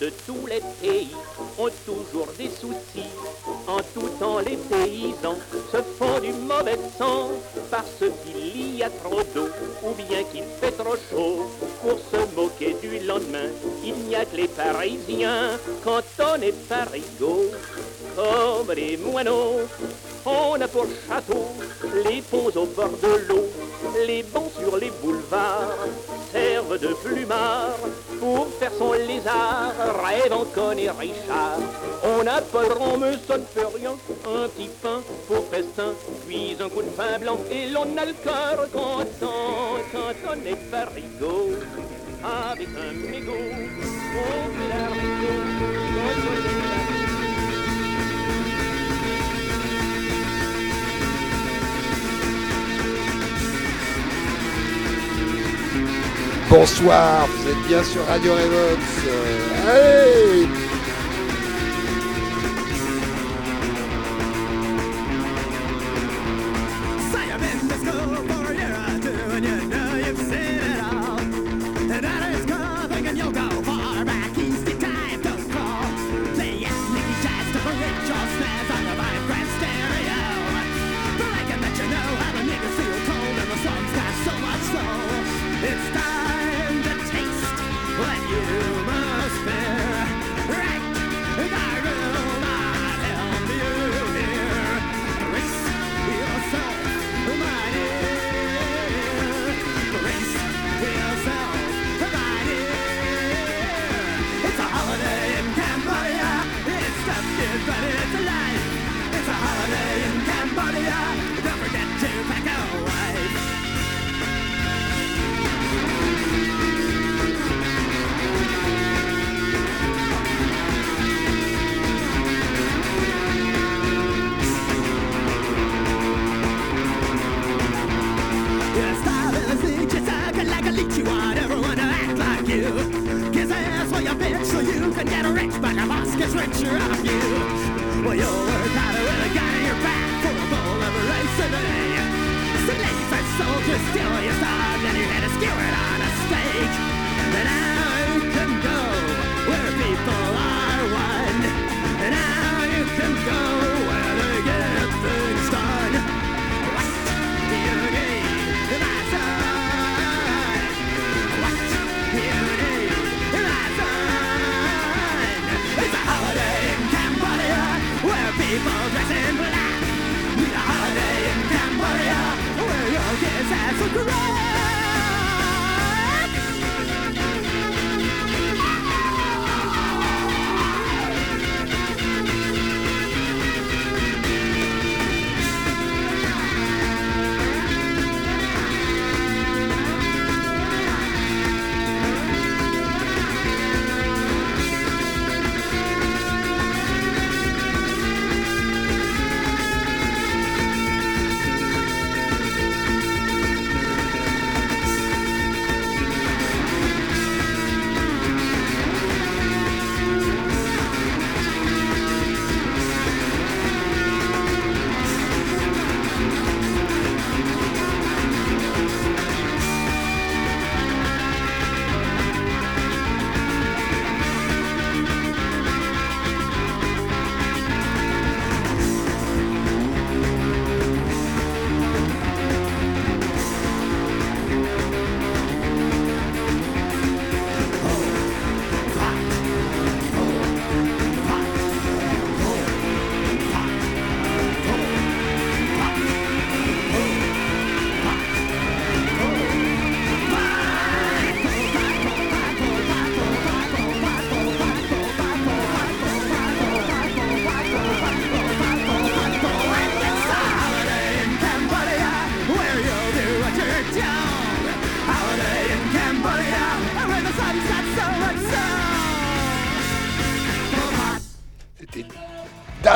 de tous les pays ont toujours des soucis. En tout temps, les paysans se font du mauvais sang parce qu'il y a trop d'eau ou bien qu'il fait trop chaud. Pour se moquer du lendemain, il n'y a que les Parisiens quand on est parigot. Comme les moineaux, on a pour château les ponts au bord de l'eau, les bancs sur les boulevards servent de plumard pour faire son lézard, rêve en connaît Richard. On n'a pas le rond, mais ça ne fait rien, un petit pain pour festin, puis un coup de pain blanc, et l'on a le cœur content quand on est parigot. Avec un mégot, on Bonsoir, vous êtes bien sur Radio Revox. allez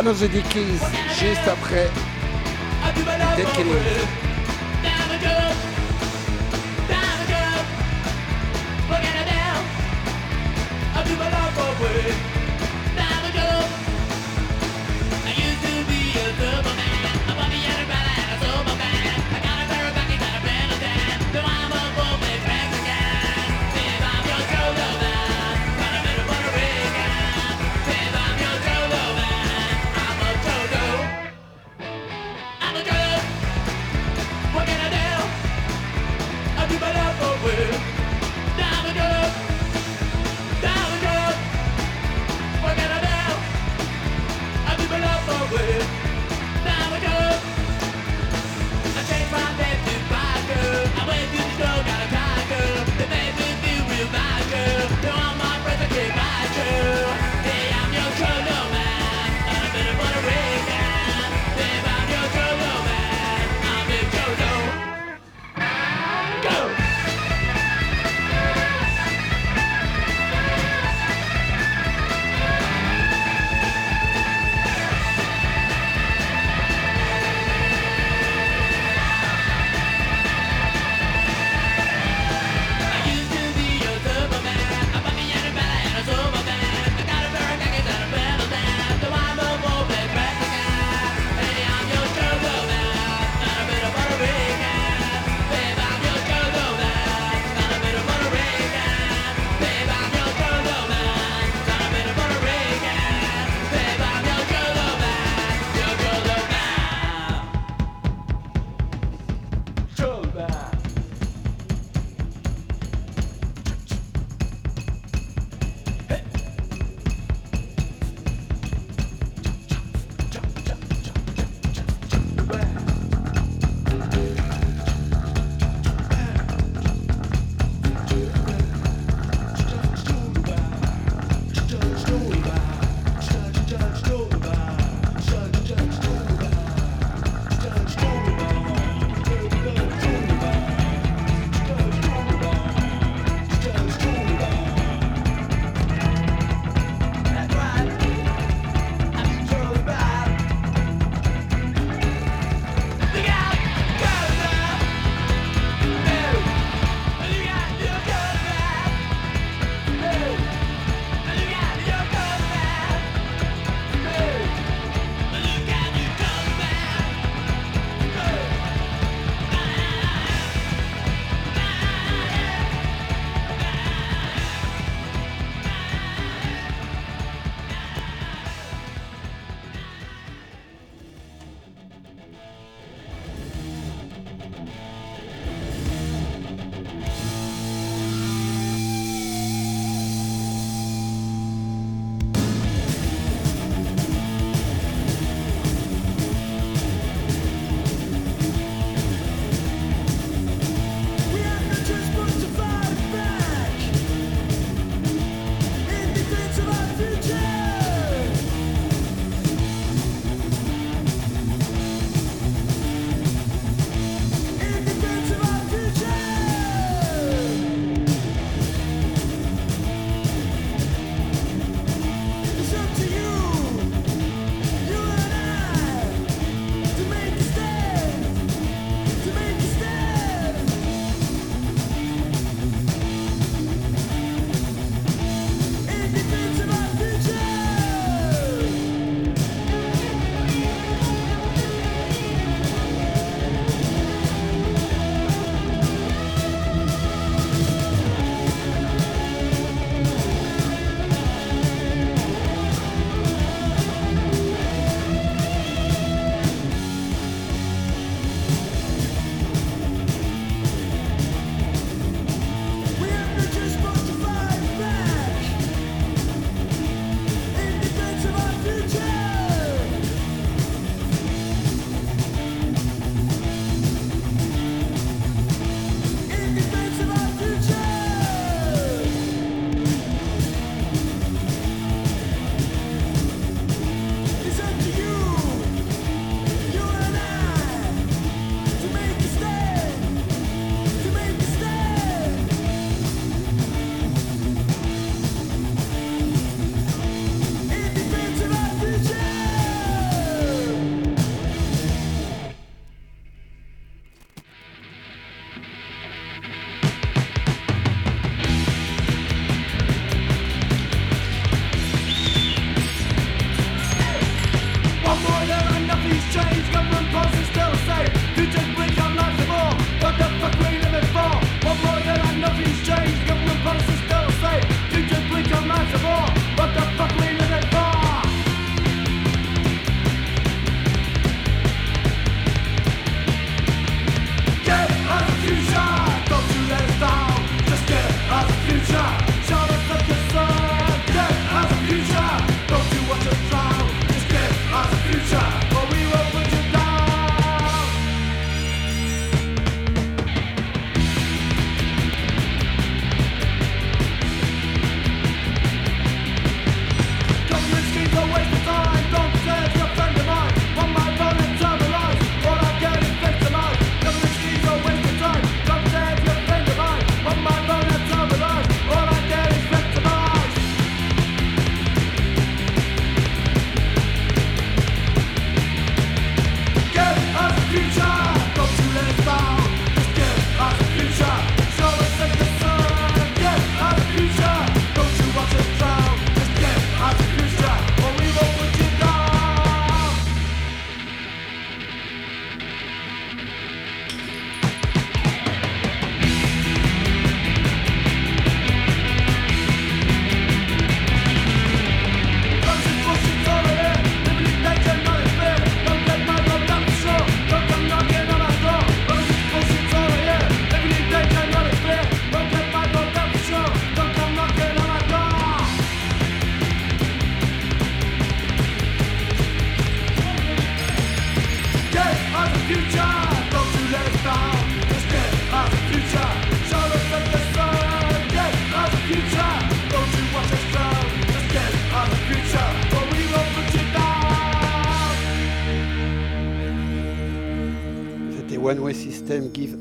Down the Dickies, juste après Dead Kennedy.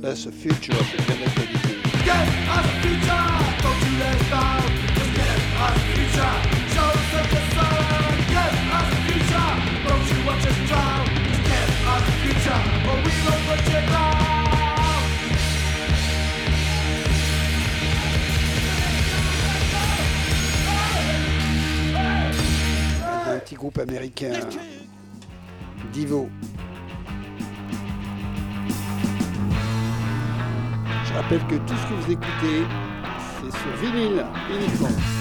the future of the Dominican rappelle que tout ce que vous écoutez, c'est sur vinyle uniquement.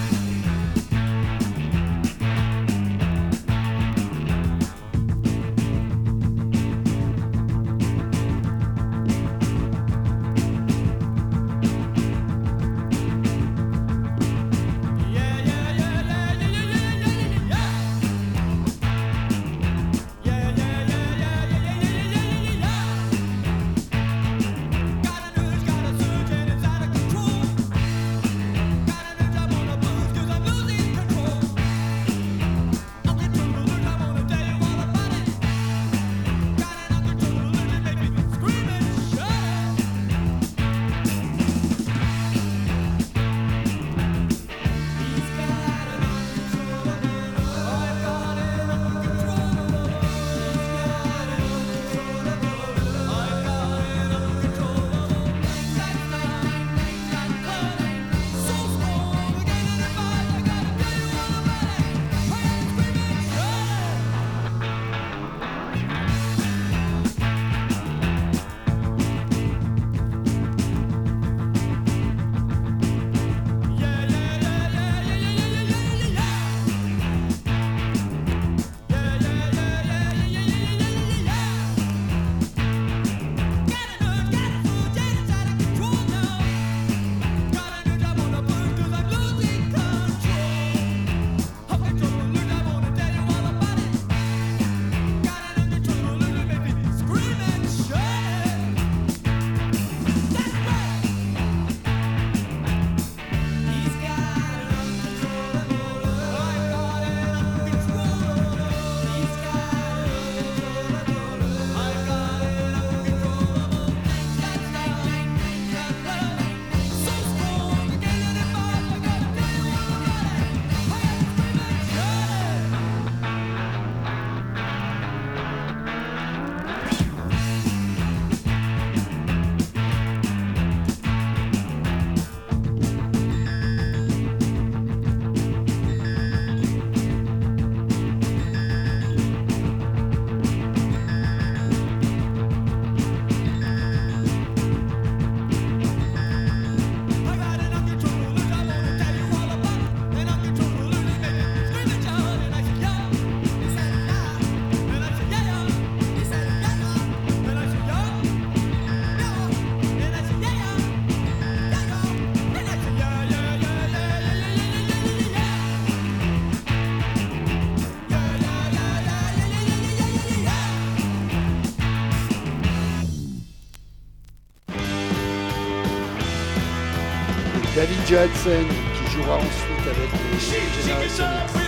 Johnson qui jouera ensuite avec les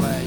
boy.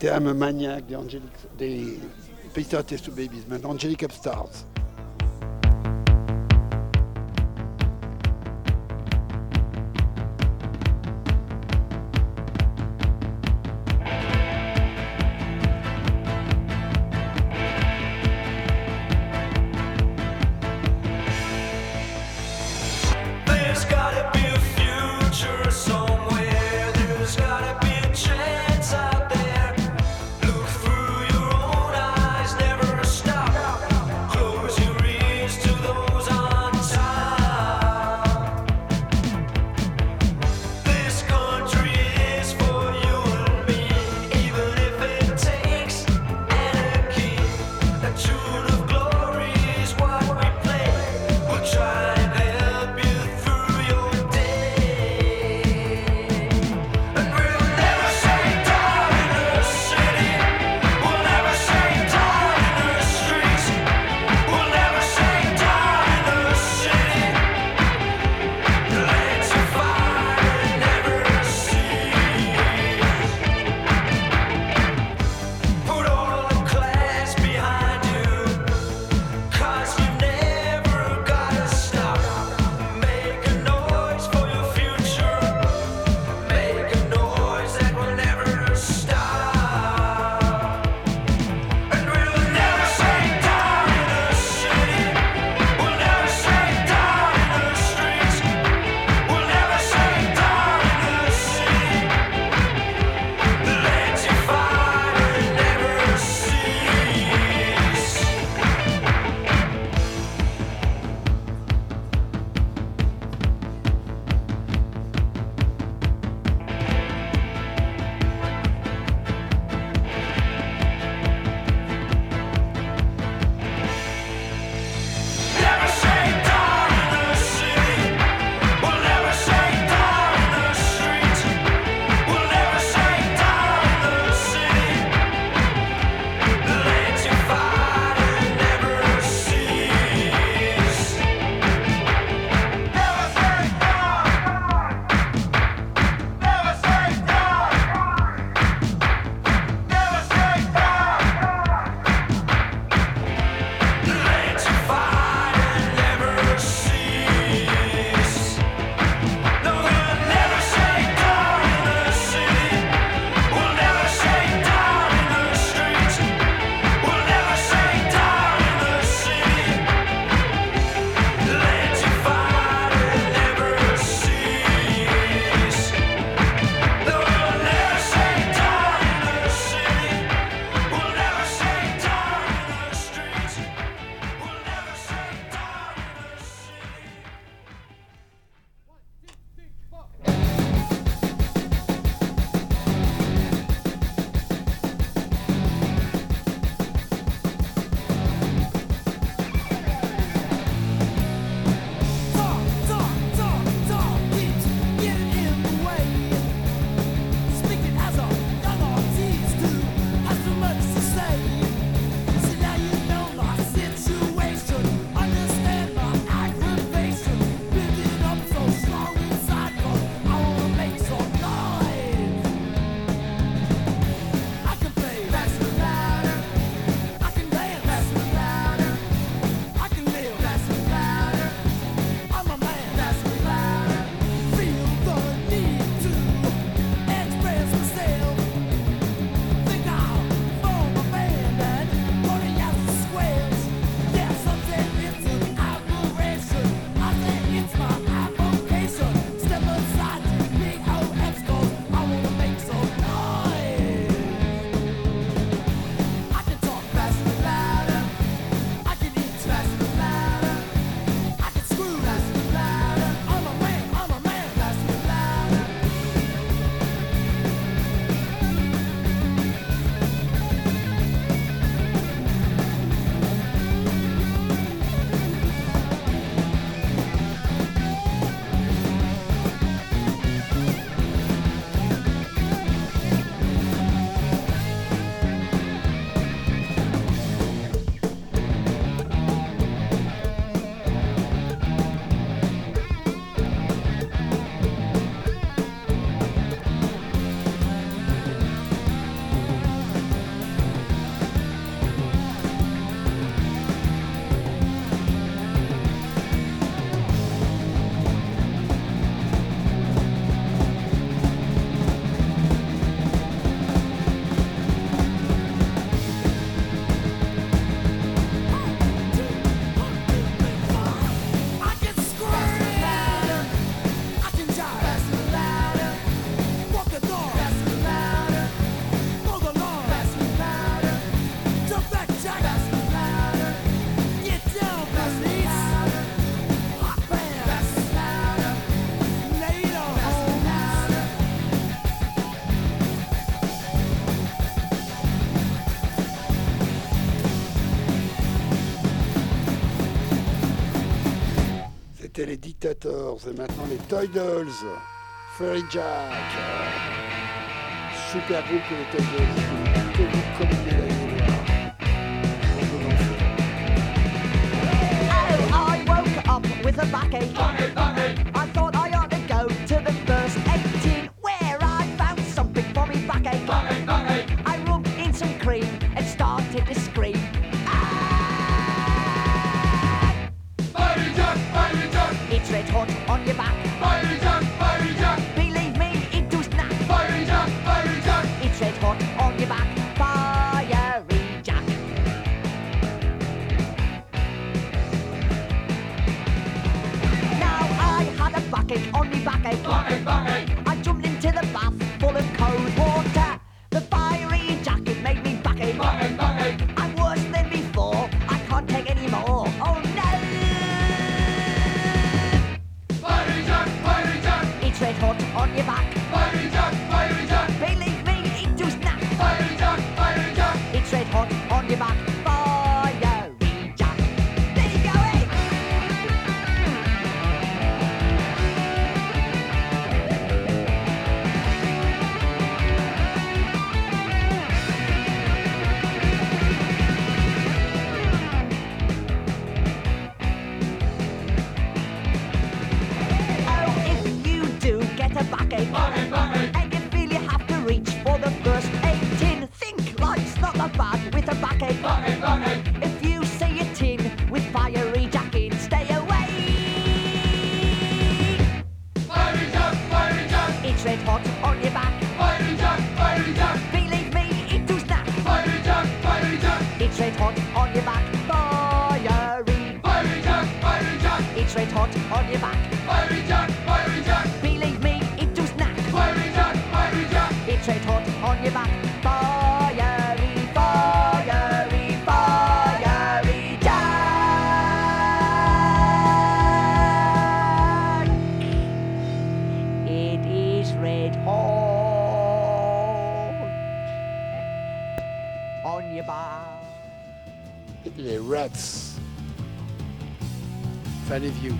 C'était un maniaque des, Angelic, des Peter Test Babies, maintenant Angelic Upstars. Dictators et maintenant les Toy Dolls, Fairy Jack, super groupe que les Toy Dolls, connu comme on your back. les Rats. Fallez View.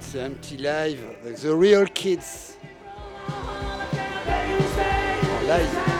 C'est un petit live avec The Real Kids. Live.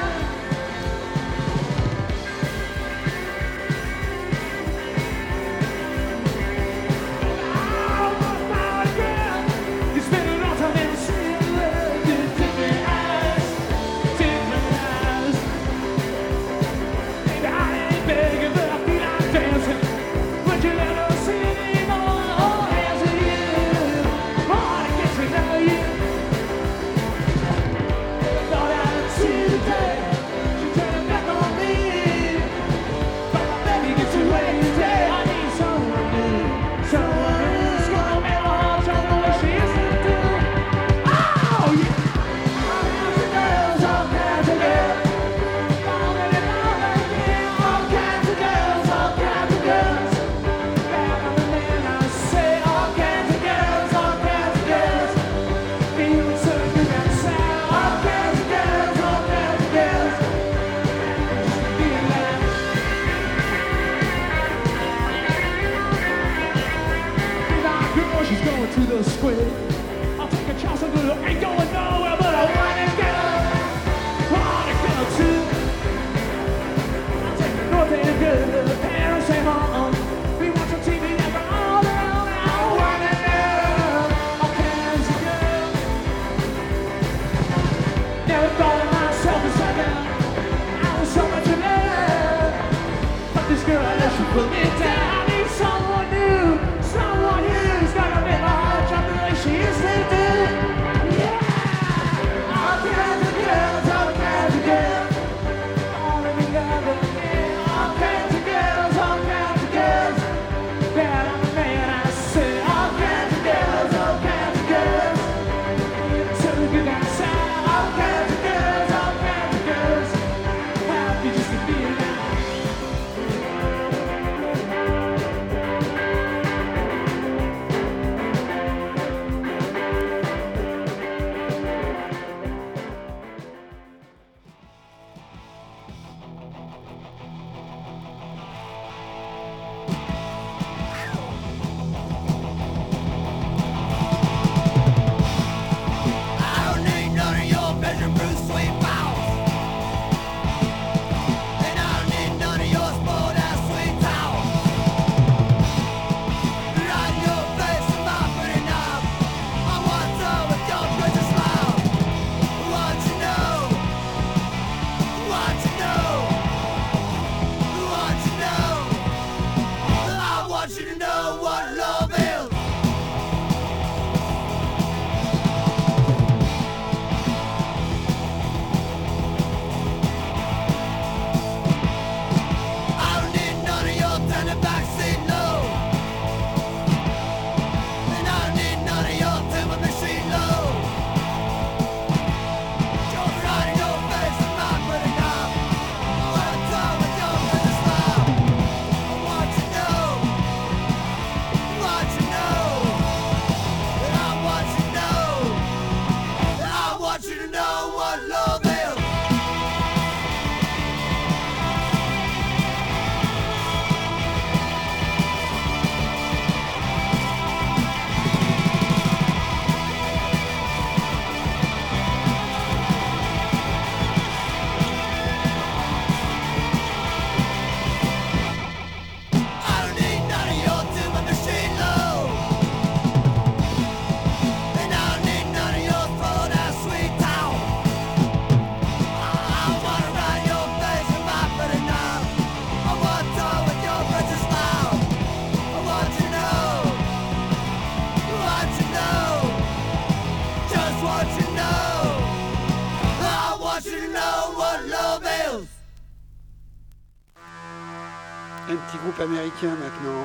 américain maintenant,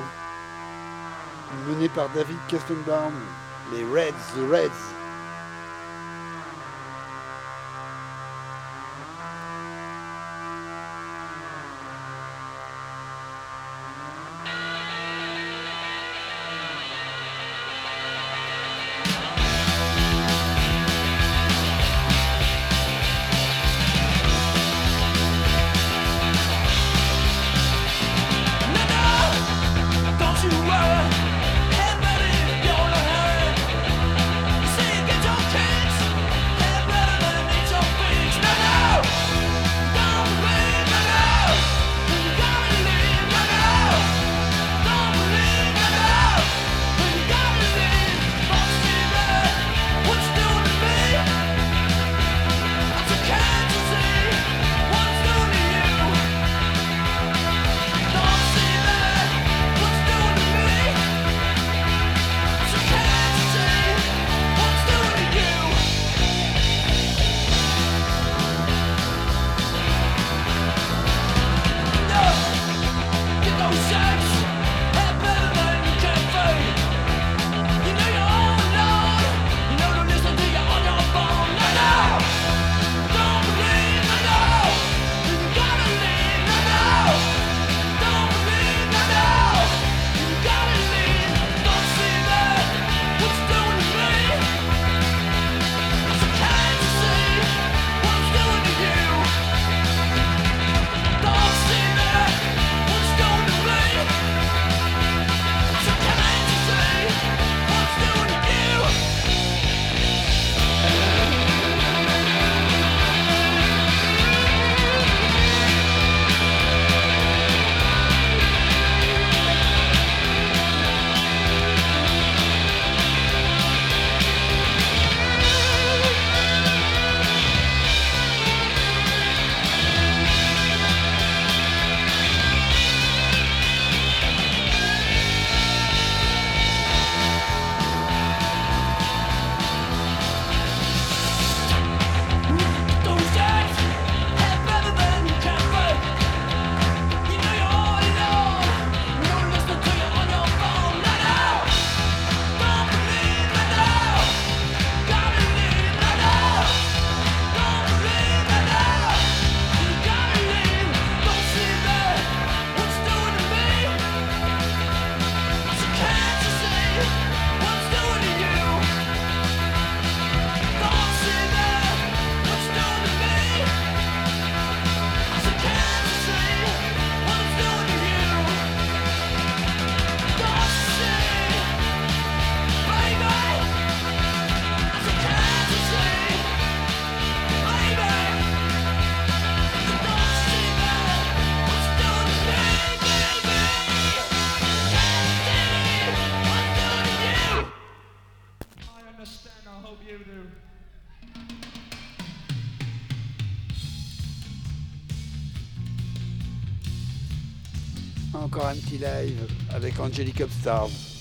mené par David Kestenbaum, les Reds, the Reds. encore un petit live avec Angelic Upstars.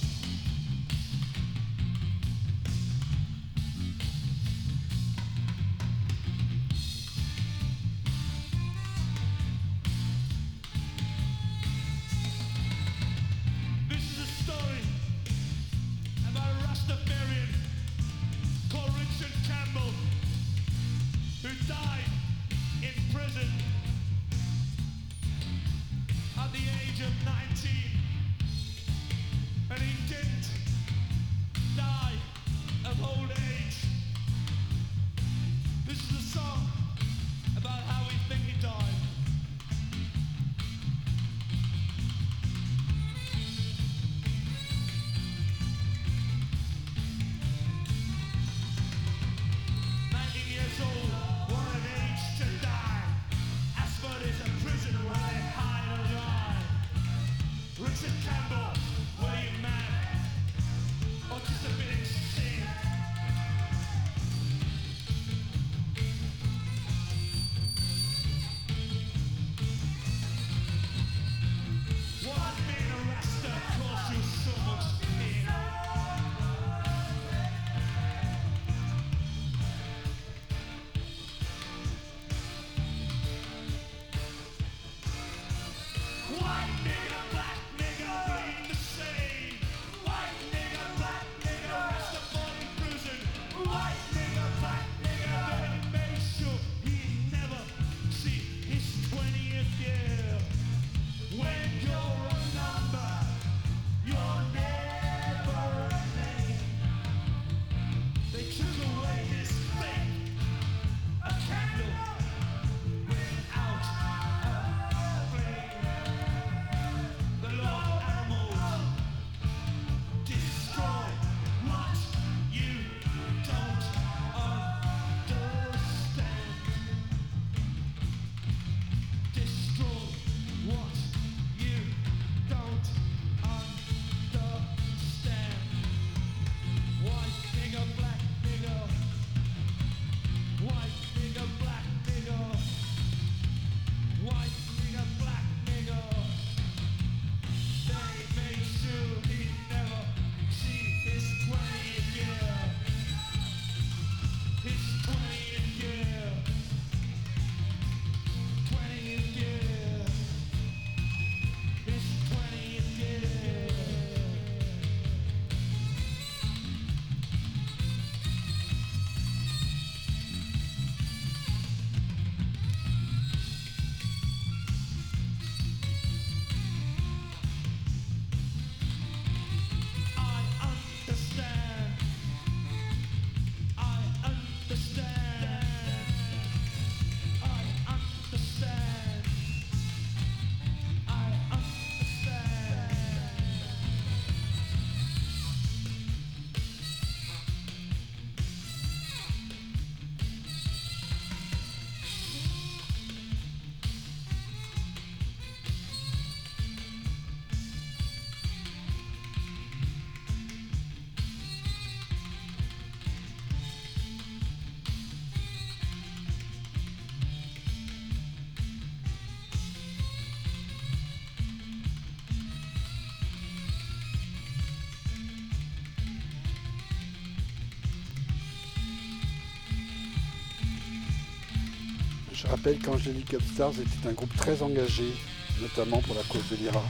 Je rappelle qu'Angélique Upstars était un groupe très engagé, notamment pour la cause de l'IRA.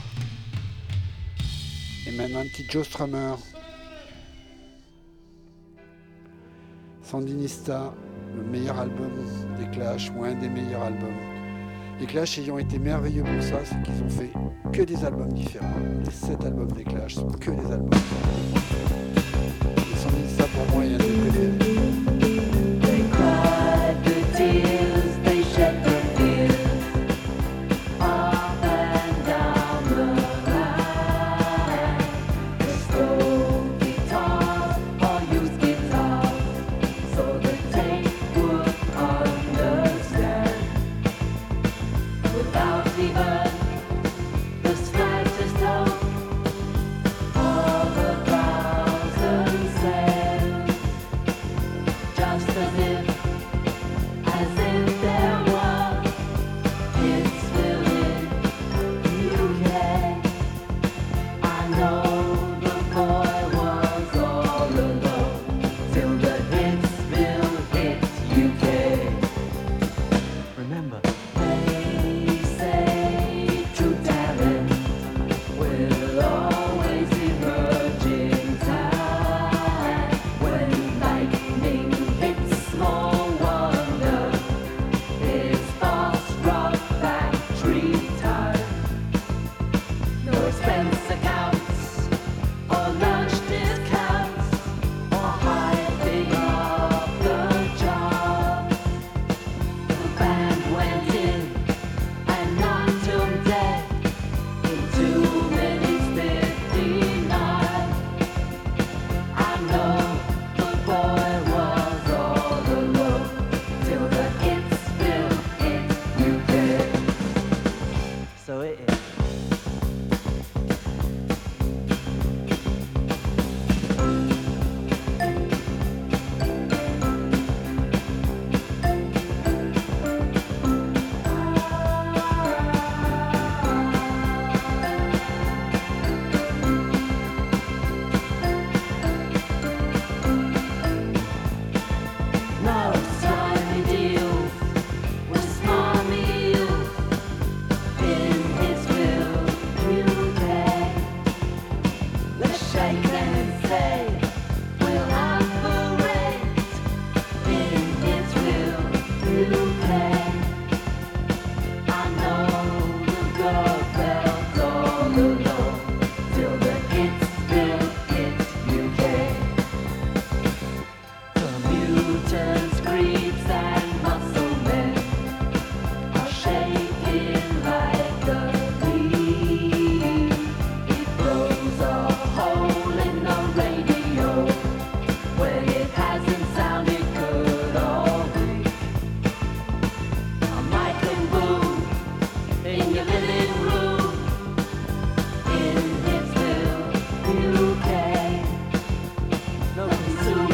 Et maintenant un petit Joe Strummer. Sandinista, le meilleur album des Clash, ou un des meilleurs albums. Les Clash ayant été merveilleux pour ça, c'est qu'ils ont fait que des albums différents. Les 7 albums des Clash sont que des albums différents.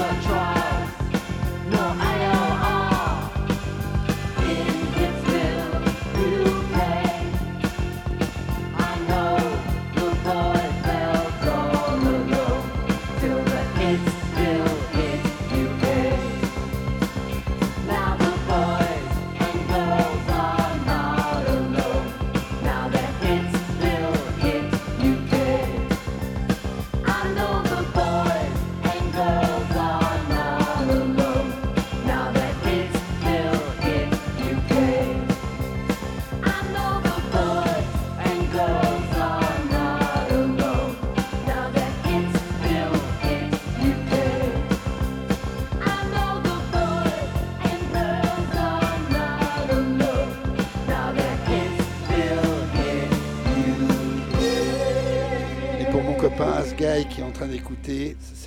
The trials,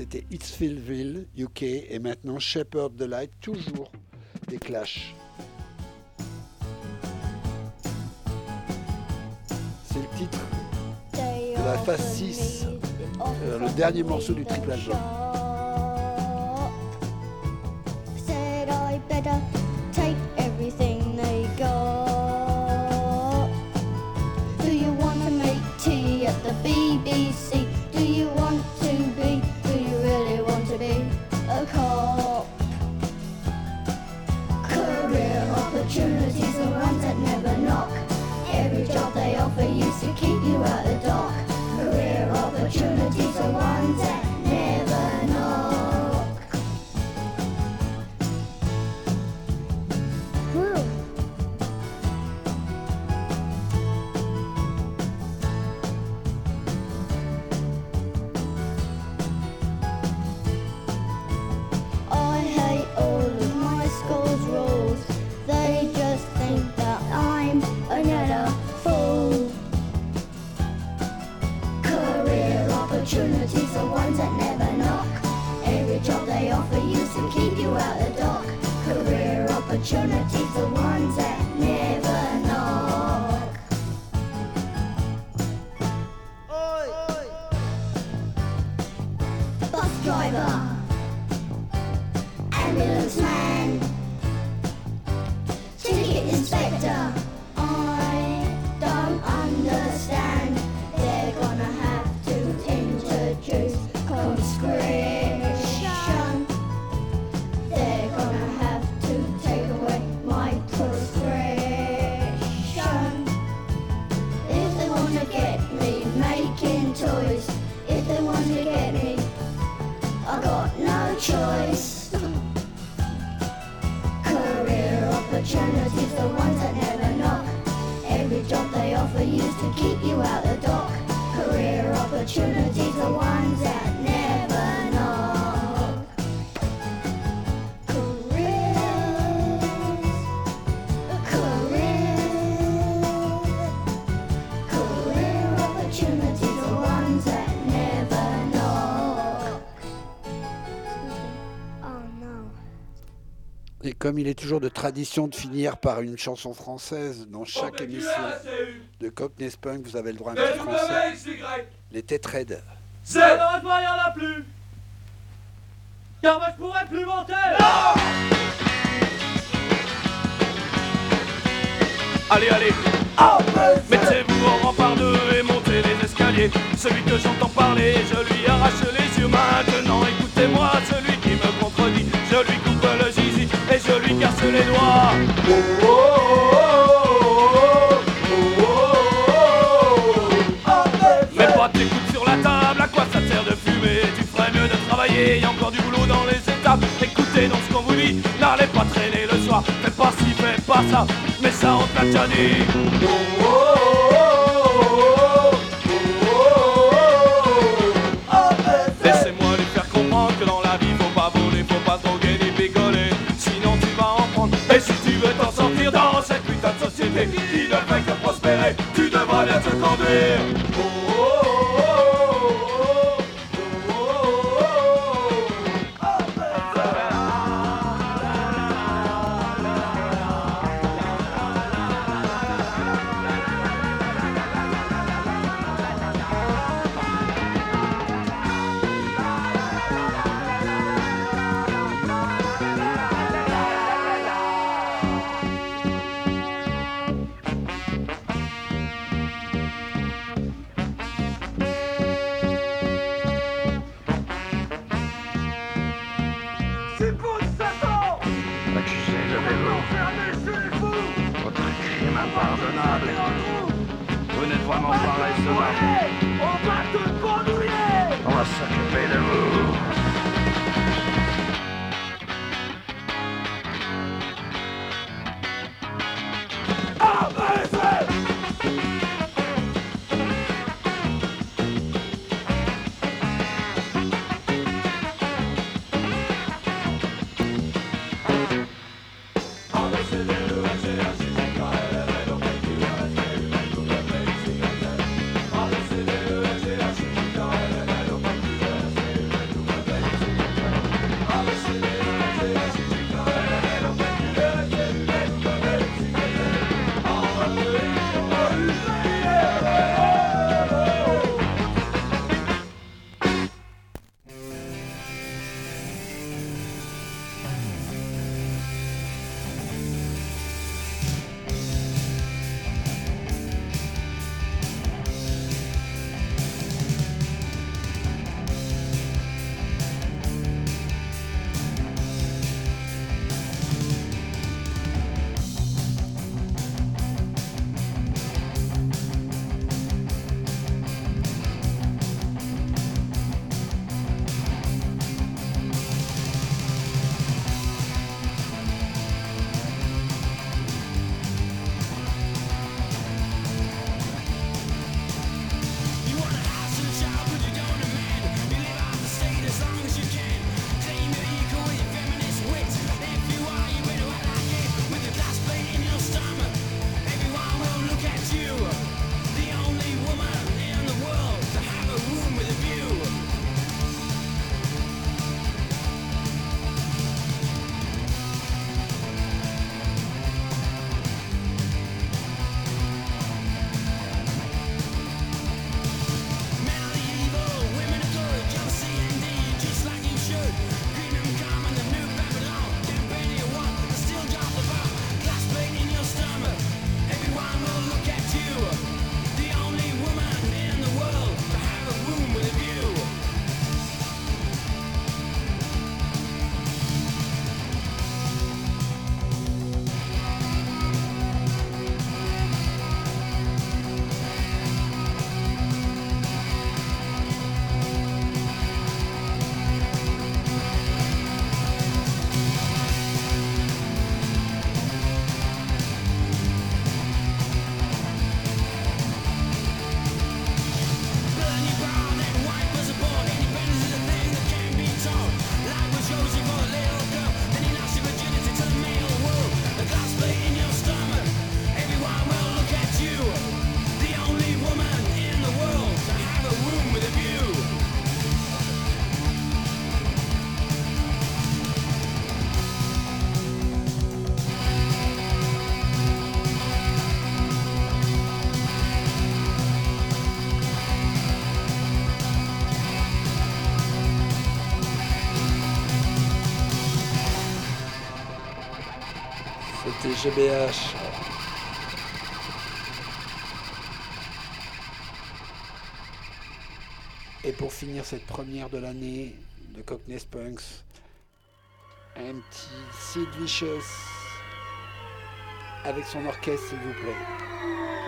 c'était Hitsville, UK, et maintenant Shepherd the Light, toujours des Clash. C'est le titre de la phase 6, euh, le dernier morceau du triple album. Opportunities are ones that never knock. Every job they offer used to keep you out the dock. Career opportunities are ones that comme il est toujours de tradition de finir par une chanson française dans chaque émission de Cockney Spunk, vous avez le droit à un petit français. Les têtes raides. Malheureusement, il n'y en a plus. Car moi, je pourrais plus monter. Allez, allez Mettez-vous en rang par deux et montez les escaliers Celui que j'entends parler, je lui arrache les yeux Maintenant écoutez-moi, celui casse les doigts. Oh, oh, oh, oh, oh, oh, oh. Mets pas tes coudes sur la table, à quoi ça sert de fumer? Tu ferais mieux de travailler, y a encore du boulot dans les étapes. Écoutez donc ce qu'on vous dit, n'allez pas traîner le soir. Faites pas ci, faites pas ça, mais ça on déjà dit tu devras bien te GBH. Et pour finir cette première de l'année de Cockney Spunks, un petit Sid Vicious avec son orchestre, s'il vous plaît.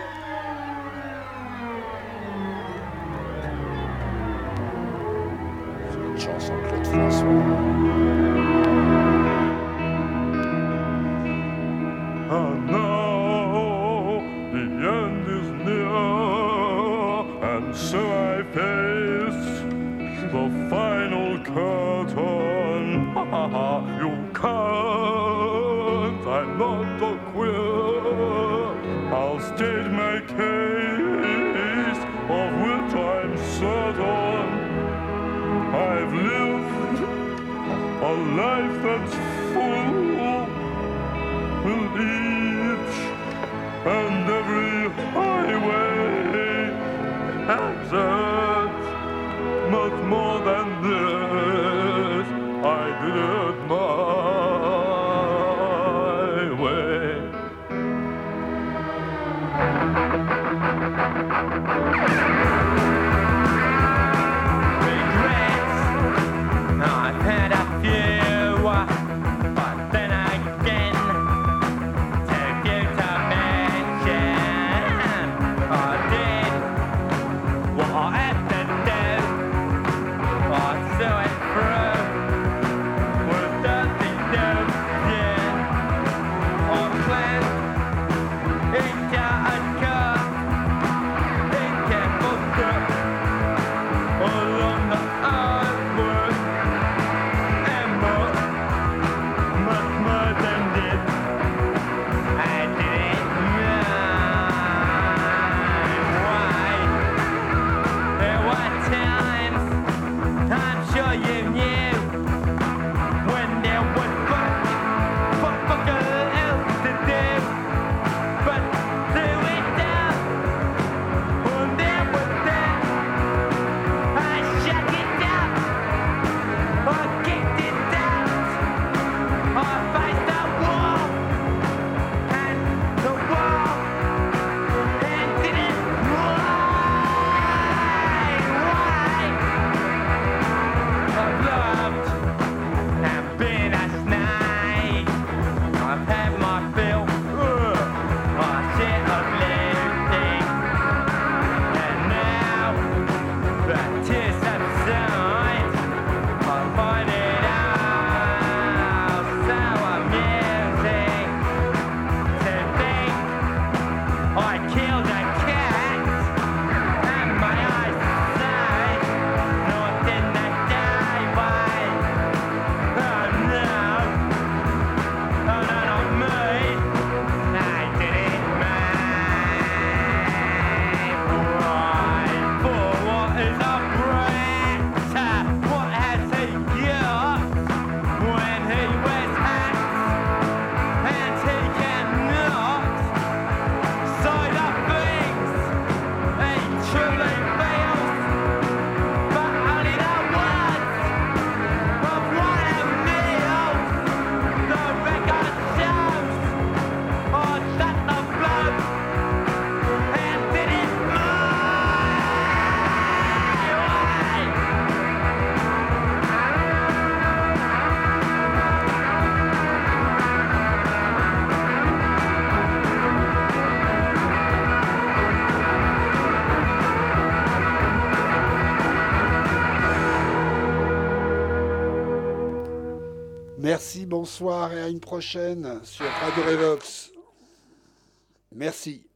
Bonsoir et à une prochaine sur Radio Revox. Merci.